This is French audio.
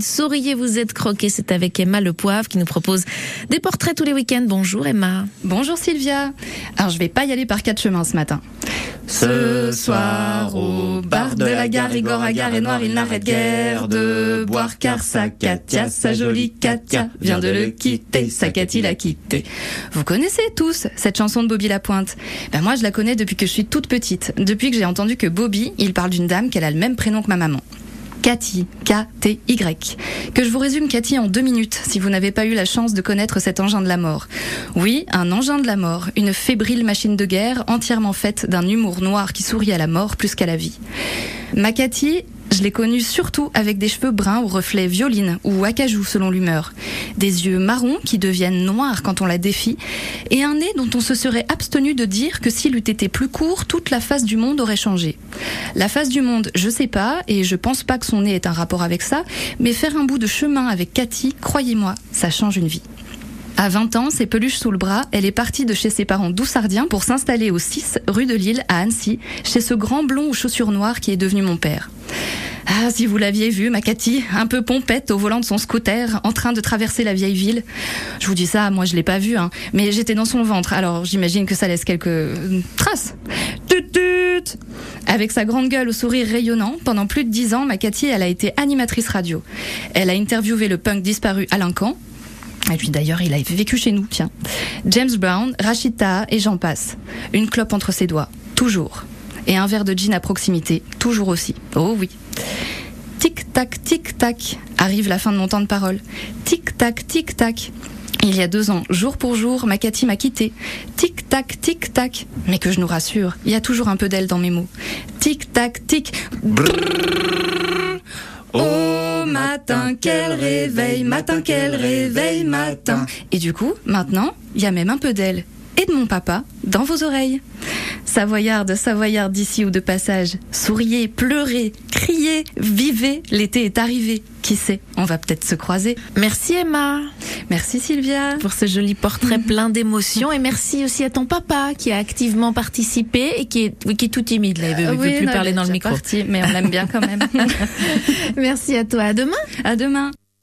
Souriez, vous êtes croqué, c'est avec Emma Le Poivre qui nous propose des portraits tous les week-ends. Bonjour Emma. Bonjour Sylvia. Alors je vais pas y aller par quatre chemins ce matin. Ce soir au bar de la gare, Igor Agar et Noir, il n'arrête guère de boire car sa Katia, sa jolie Katia, vient de le quitter, sa Cathy l'a quitté. Vous connaissez tous cette chanson de Bobby Lapointe? Ben moi je la connais depuis que je suis toute petite, depuis que j'ai entendu que Bobby, il parle d'une dame qu'elle a le même prénom que ma maman. Cathy, K-T-Y. Que je vous résume Cathy en deux minutes, si vous n'avez pas eu la chance de connaître cet engin de la mort. Oui, un engin de la mort, une fébrile machine de guerre entièrement faite d'un humour noir qui sourit à la mort plus qu'à la vie. Ma Cathy, je l'ai connue surtout avec des cheveux bruns au reflet violine ou acajou selon l'humeur, des yeux marrons qui deviennent noirs quand on la défie, et un nez dont on se serait abstenu de dire que s'il eût été plus court, toute la face du monde aurait changé. La face du monde, je sais pas, et je pense pas que son nez ait un rapport avec ça, mais faire un bout de chemin avec Cathy, croyez-moi, ça change une vie. À 20 ans, ses peluches sous le bras, elle est partie de chez ses parents doussardiens pour s'installer au 6 rue de Lille à Annecy, chez ce grand blond aux chaussures noires qui est devenu mon père. Ah, si vous l'aviez vu, ma un peu pompette au volant de son scooter, en train de traverser la vieille ville. Je vous dis ça, moi je l'ai pas vu, hein, mais j'étais dans son ventre, alors j'imagine que ça laisse quelques euh, traces. Tut tut Avec sa grande gueule au sourire rayonnant, pendant plus de dix ans, ma elle a été animatrice radio. Elle a interviewé le punk disparu Alain Camp, et puis d'ailleurs, il a vécu chez nous, tiens. James Brown, Rachita et j'en passe. Une clope entre ses doigts, toujours. Et un verre de gin à proximité, toujours aussi. Oh oui. Tic-tac, tic-tac, arrive la fin de mon temps de parole. Tic-tac, tic-tac. Il y a deux ans, jour pour jour, ma Cathy m'a quitté. Tic-tac, tic-tac. Mais que je nous rassure, il y a toujours un peu d'elle dans mes mots. Tic-tac, tic. Oh matin, quel réveil, matin, quel réveil, matin. Et du coup, maintenant, il y a même un peu d'elle et de mon papa dans vos oreilles. Savoyarde, Savoyarde d'ici ou de passage, souriez, pleurez, criez, vivez, l'été est arrivé. Qui sait, on va peut-être se croiser. Merci Emma. Merci Sylvia. Pour ce joli portrait plein d'émotions. Et merci aussi à ton papa qui a activement participé et qui est, oui, qui est tout timide là. Il ne veut plus parler dans le micro. Parti, mais on l'aime bien quand même. merci à toi. À demain. À demain.